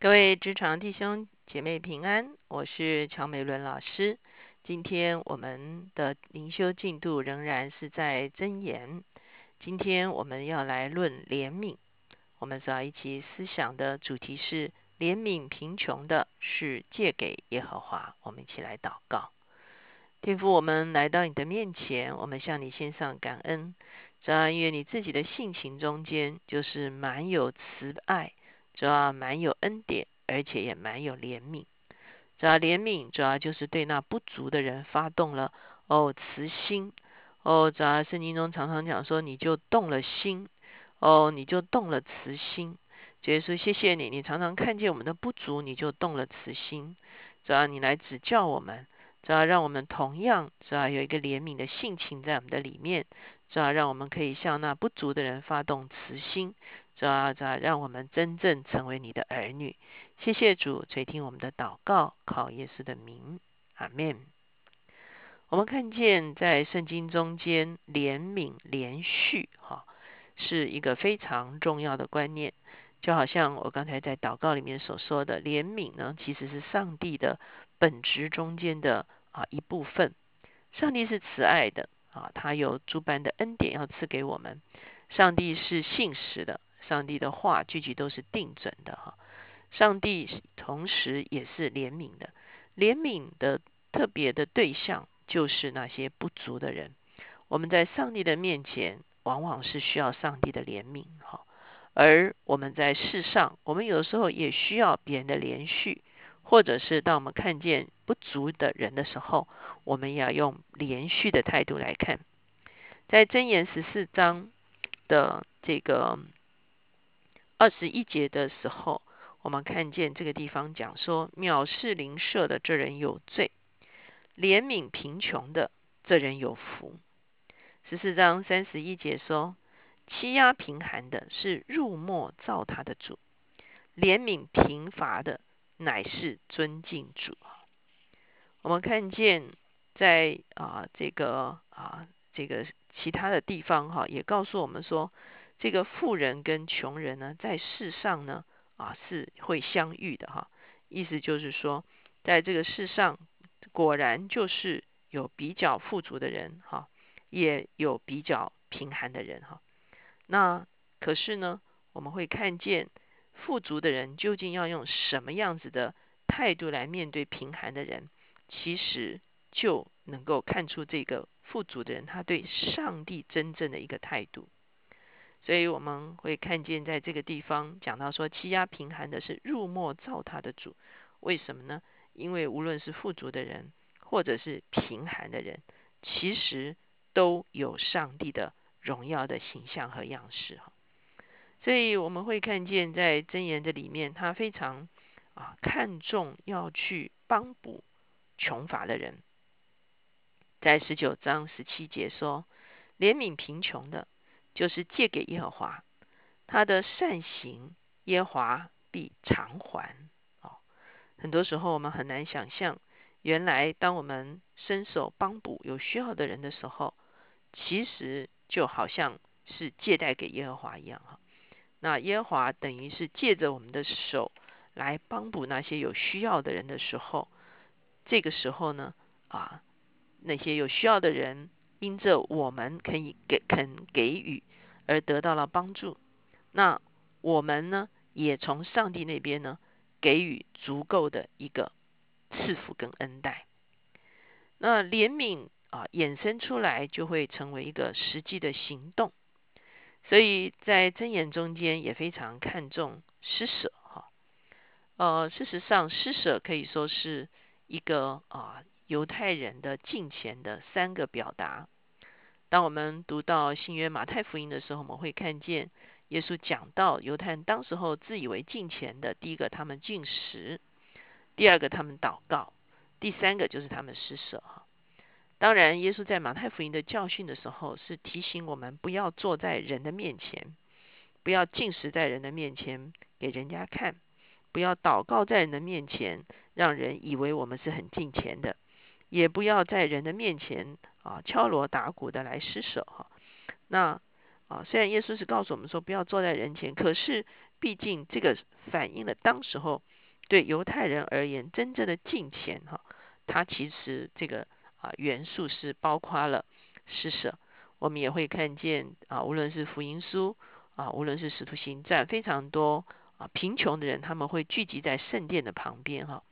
各位职场弟兄姐妹平安，我是乔美伦老师。今天我们的灵修进度仍然是在箴言。今天我们要来论怜悯，我们所要一起思想的主题是怜悯贫穷的，是借给耶和华。我们一起来祷告，天父，我们来到你的面前，我们向你献上感恩。主要因为你自己的性情中间就是满有慈爱。主要蛮有恩典，而且也蛮有怜悯。主要怜悯，主要就是对那不足的人发动了哦慈心哦。主要圣经中常常讲说，你就动了心哦，你就动了慈心。主耶稣，谢谢你，你常常看见我们的不足，你就动了慈心。主要你来指教我们，主要让我们同样主要有一个怜悯的性情在我们的里面，主要让我们可以向那不足的人发动慈心。主啊，主啊，让我们真正成为你的儿女。谢谢主垂听我们的祷告，靠耶稣的名，阿门。我们看见在圣经中间，怜悯连续哈，是一个非常重要的观念。就好像我刚才在祷告里面所说的，怜悯呢，其实是上帝的本质中间的啊一部分。上帝是慈爱的啊，他有诸般的恩典要赐给我们。上帝是信实的。上帝的话句句都是定准的哈，上帝同时也是怜悯的，怜悯的特别的对象就是那些不足的人。我们在上帝的面前，往往是需要上帝的怜悯哈，而我们在世上，我们有时候也需要别人的连续，或者是当我们看见不足的人的时候，我们要用连续的态度来看。在箴言十四章的这个。二十一节的时候，我们看见这个地方讲说，藐视邻舍的这人有罪，怜悯贫穷的这人有福。十四章三十一节说，欺压贫寒的是入没造他的主，怜悯贫乏的乃是尊敬主。我们看见在啊这个啊这个其他的地方哈，也告诉我们说。这个富人跟穷人呢，在世上呢，啊是会相遇的哈。意思就是说，在这个世上，果然就是有比较富足的人哈，也有比较贫寒的人哈。那可是呢，我们会看见富足的人究竟要用什么样子的态度来面对贫寒的人，其实就能够看出这个富足的人他对上帝真正的一个态度。所以我们会看见，在这个地方讲到说，欺压贫寒的是入没造他的主。为什么呢？因为无论是富足的人，或者是贫寒的人，其实都有上帝的荣耀的形象和样式哈。所以我们会看见，在箴言的里面，他非常啊看重要去帮补穷乏的人。在十九章十七节说，怜悯贫穷的。就是借给耶和华，他的善行耶和华必偿还。哦，很多时候我们很难想象，原来当我们伸手帮补有需要的人的时候，其实就好像是借贷给耶和华一样哈。那耶和华等于是借着我们的手来帮补那些有需要的人的时候，这个时候呢，啊，那些有需要的人。因着我们可以给肯给予而得到了帮助，那我们呢也从上帝那边呢给予足够的一个赐福跟恩待。那怜悯啊衍生出来就会成为一个实际的行动，所以在箴言中间也非常看重施舍哈。呃，事实上施舍可以说是一个啊。犹太人的敬虔的三个表达。当我们读到新约马太福音的时候，我们会看见耶稣讲到犹太人当时候自以为敬虔的，第一个他们进食，第二个他们祷告，第三个就是他们施舍。当然，耶稣在马太福音的教训的时候，是提醒我们不要坐在人的面前，不要进食在人的面前给人家看，不要祷告在人的面前，让人以为我们是很敬虔的。也不要在人的面前啊敲锣打鼓的来施舍哈。那啊，虽然耶稣是告诉我们说不要坐在人前，可是毕竟这个反映了当时候对犹太人而言真正的敬虔哈，它其实这个啊元素是包括了施舍。我们也会看见啊，无论是福音书啊，无论是使徒行传，非常多啊贫穷的人他们会聚集在圣殿的旁边哈。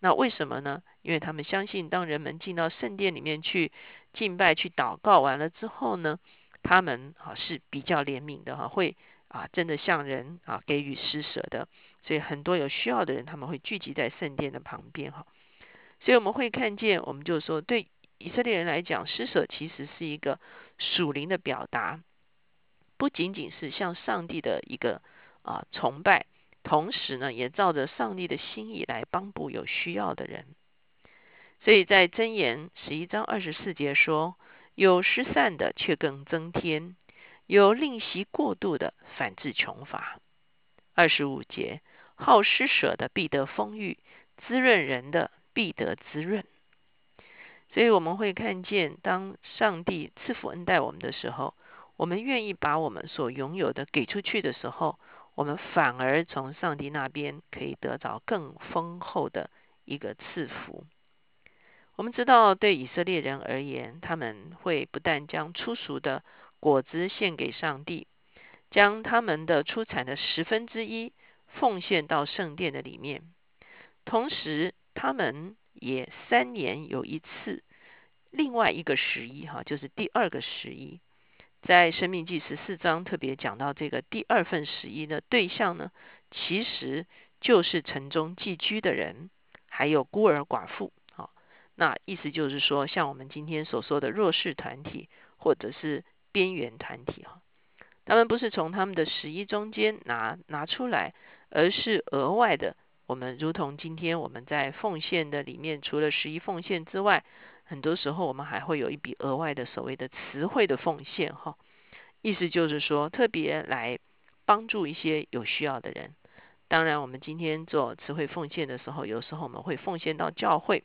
那为什么呢？因为他们相信，当人们进到圣殿里面去敬拜、去祷告完了之后呢，他们啊是比较怜悯的哈，会啊真的向人啊给予施舍的。所以很多有需要的人，他们会聚集在圣殿的旁边哈。所以我们会看见，我们就说，对以色列人来讲，施舍其实是一个属灵的表达，不仅仅是向上帝的一个啊崇拜。同时呢，也照着上帝的心意来帮助有需要的人。所以在箴言十一章二十四节说：“有失散的，却更增添；有吝惜过度的，反致穷乏。”二十五节：“好施舍的，必得丰裕；滋润人的，必得滋润。”所以我们会看见，当上帝赐福恩待我们的时候，我们愿意把我们所拥有的给出去的时候。我们反而从上帝那边可以得到更丰厚的一个赐福。我们知道，对以色列人而言，他们会不但将出熟的果子献给上帝，将他们的出产的十分之一奉献到圣殿的里面，同时他们也三年有一次另外一个十一，哈，就是第二个十一。在生命记十四章特别讲到这个第二份十一的对象呢，其实就是城中寄居的人，还有孤儿寡妇。好，那意思就是说，像我们今天所说的弱势团体或者是边缘团体哈，他们不是从他们的十一中间拿拿出来，而是额外的。我们如同今天我们在奉献的里面，除了十一奉献之外，很多时候，我们还会有一笔额外的所谓的词汇的奉献，哈，意思就是说，特别来帮助一些有需要的人。当然，我们今天做词汇奉献的时候，有时候我们会奉献到教会，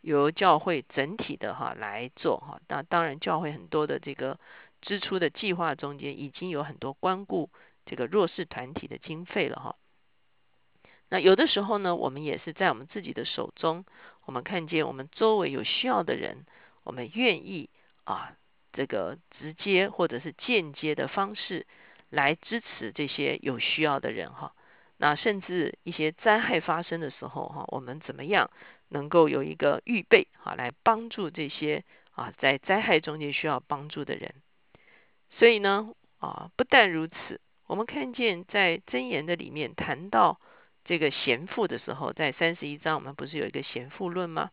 由教会整体的哈来做哈。那当然，教会很多的这个支出的计划中间，已经有很多关顾这个弱势团体的经费了哈。那有的时候呢，我们也是在我们自己的手中，我们看见我们周围有需要的人，我们愿意啊，这个直接或者是间接的方式来支持这些有需要的人哈。那甚至一些灾害发生的时候哈，我们怎么样能够有一个预备啊，来帮助这些啊在灾害中间需要帮助的人。所以呢啊，不但如此，我们看见在箴言的里面谈到。这个贤妇的时候，在三十一章，我们不是有一个贤妇论吗？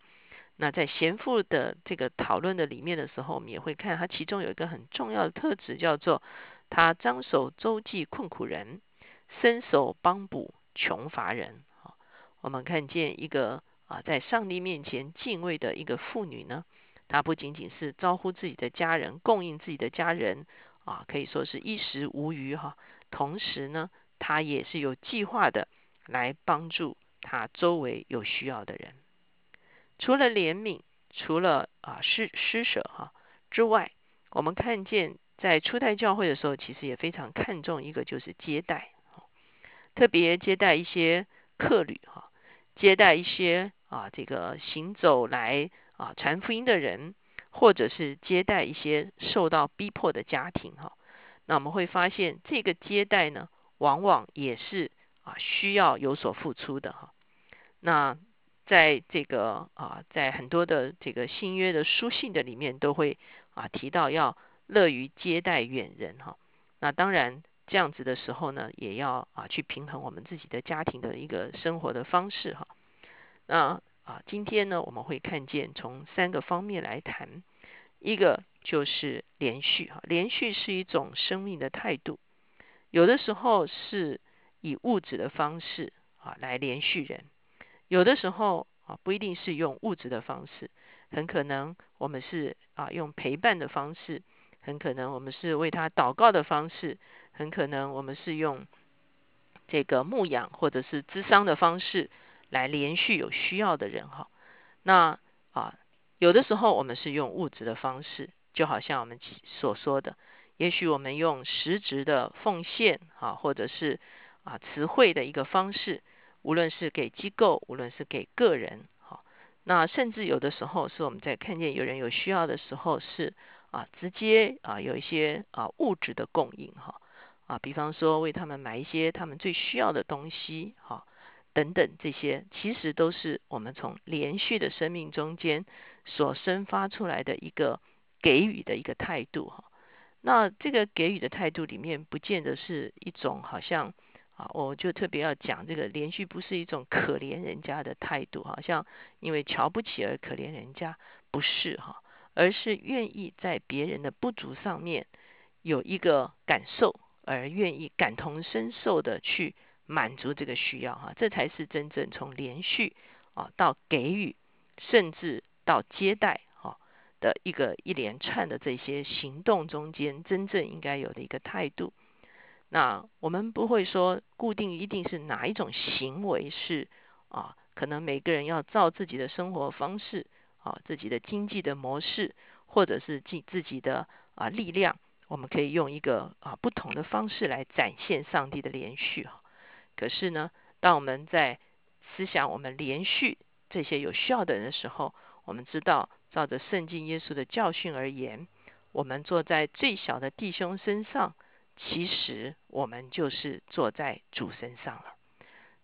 那在贤妇的这个讨论的里面的时候，我们也会看，它其中有一个很重要的特质，叫做他张手周济困苦人，伸手帮补穷乏人。我们看见一个啊，在上帝面前敬畏的一个妇女呢，她不仅仅是招呼自己的家人，供应自己的家人啊，可以说是衣食无余哈。同时呢，她也是有计划的。来帮助他周围有需要的人。除了怜悯，除了啊施施舍哈之外，我们看见在初代教会的时候，其实也非常看重一个就是接待，特别接待一些客旅哈，接待一些啊这个行走来啊传福音的人，或者是接待一些受到逼迫的家庭哈。那我们会发现，这个接待呢，往往也是。啊，需要有所付出的哈。那在这个啊，在很多的这个新约的书信的里面，都会啊提到要乐于接待远人哈。那当然这样子的时候呢，也要啊去平衡我们自己的家庭的一个生活的方式哈。那啊，今天呢，我们会看见从三个方面来谈，一个就是连续哈，连续是一种生命的态度，有的时候是。以物质的方式啊来连续人，有的时候啊不一定是用物质的方式，很可能我们是啊用陪伴的方式，很可能我们是为他祷告的方式，很可能我们是用这个牧养或者是咨商的方式来连续有需要的人哈。那啊有的时候我们是用物质的方式，就好像我们所说的，也许我们用实质的奉献啊，或者是啊词汇的一个方式，无论是给机构，无论是给个人，好，那甚至有的时候是我们在看见有人有需要的时候，是啊直接啊有一些啊物质的供应哈啊，比方说为他们买一些他们最需要的东西哈等等这些，其实都是我们从连续的生命中间所生发出来的一个给予的一个态度哈。那这个给予的态度里面，不见得是一种好像我就特别要讲这个连续不是一种可怜人家的态度，好像因为瞧不起而可怜人家，不是哈，而是愿意在别人的不足上面有一个感受，而愿意感同身受的去满足这个需要哈，这才是真正从连续啊到给予，甚至到接待。的一个一连串的这些行动中间，真正应该有的一个态度。那我们不会说固定一定是哪一种行为是啊，可能每个人要照自己的生活方式啊，自己的经济的模式，或者是自自己的啊力量，我们可以用一个啊不同的方式来展现上帝的连续。可是呢，当我们在思想我们连续这些有需要的人的时候，我们知道。照着圣经耶稣的教训而言，我们坐在最小的弟兄身上，其实我们就是坐在主身上了。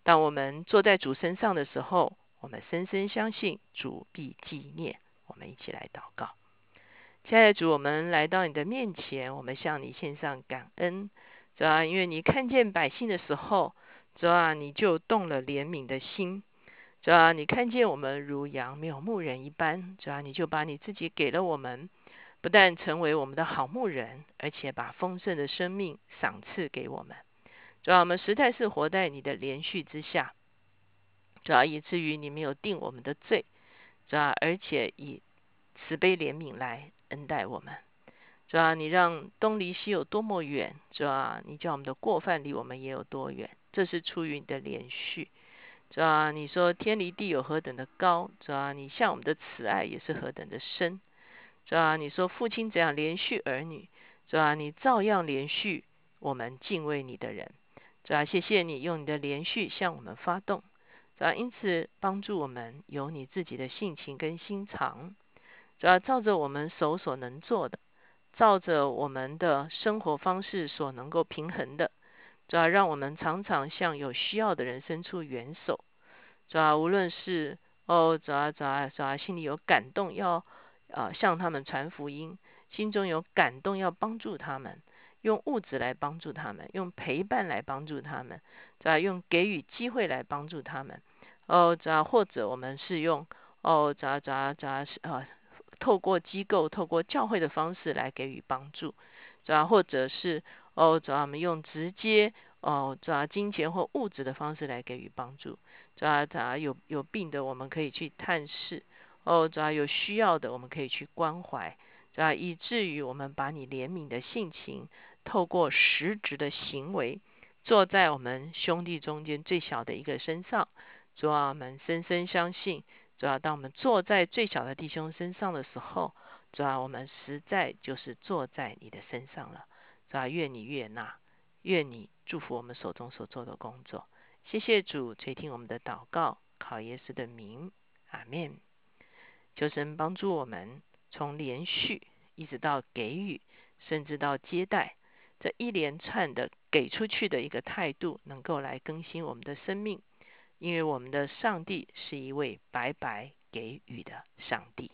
当我们坐在主身上的时候，我们深深相信主必纪念。我们一起来祷告，亲爱的主，我们来到你的面前，我们向你献上感恩，主啊，因为你看见百姓的时候，主啊，你就动了怜悯的心。主啊，你看见我们如羊没有牧人一般，主啊，你就把你自己给了我们，不但成为我们的好牧人，而且把丰盛的生命赏赐给我们。主啊，我们实在是活在你的连续之下，主啊，以至于你没有定我们的罪，主啊，而且以慈悲怜悯来恩待我们。主啊，你让东离西有多么远，主啊，你叫我们的过犯离我们也有多远，这是出于你的连续。主啊，你说天离地有何等的高？主啊，你向我们的慈爱也是何等的深？主啊，你说父亲怎样连续儿女？主啊，你照样连续我们敬畏你的人。主啊，谢谢你用你的连续向我们发动。主啊，因此帮助我们有你自己的性情跟心肠。主啊，照着我们手所能做的，照着我们的生活方式所能够平衡的。主要让我们常常向有需要的人伸出援手。主要无论是哦，主要主要主要心里有感动，要啊向他们传福音，心中有感动，要帮助他们，用物质来帮助他们，用陪伴来帮助他们，再用给予机会来帮助他们。哦，这或者我们是用哦，主要主要主要是啊，透过机构、透过教会的方式来给予帮助。主要或者是。哦，主要我们用直接哦，主要金钱或物质的方式来给予帮助。主要主要有有病的，我们可以去探视。哦，主要有需要的，我们可以去关怀。主要以至于我们把你怜悯的性情，透过实质的行为，坐在我们兄弟中间最小的一个身上。主要我们深深相信，主要当我们坐在最小的弟兄身上的时候，主要我们实在就是坐在你的身上了。是吧？愿你悦纳，愿你祝福我们手中所做的工作。谢谢主垂听我们的祷告，考耶稣的名，阿门。求神帮助我们，从连续一直到给予，甚至到接待，这一连串的给出去的一个态度，能够来更新我们的生命。因为我们的上帝是一位白白给予的上帝。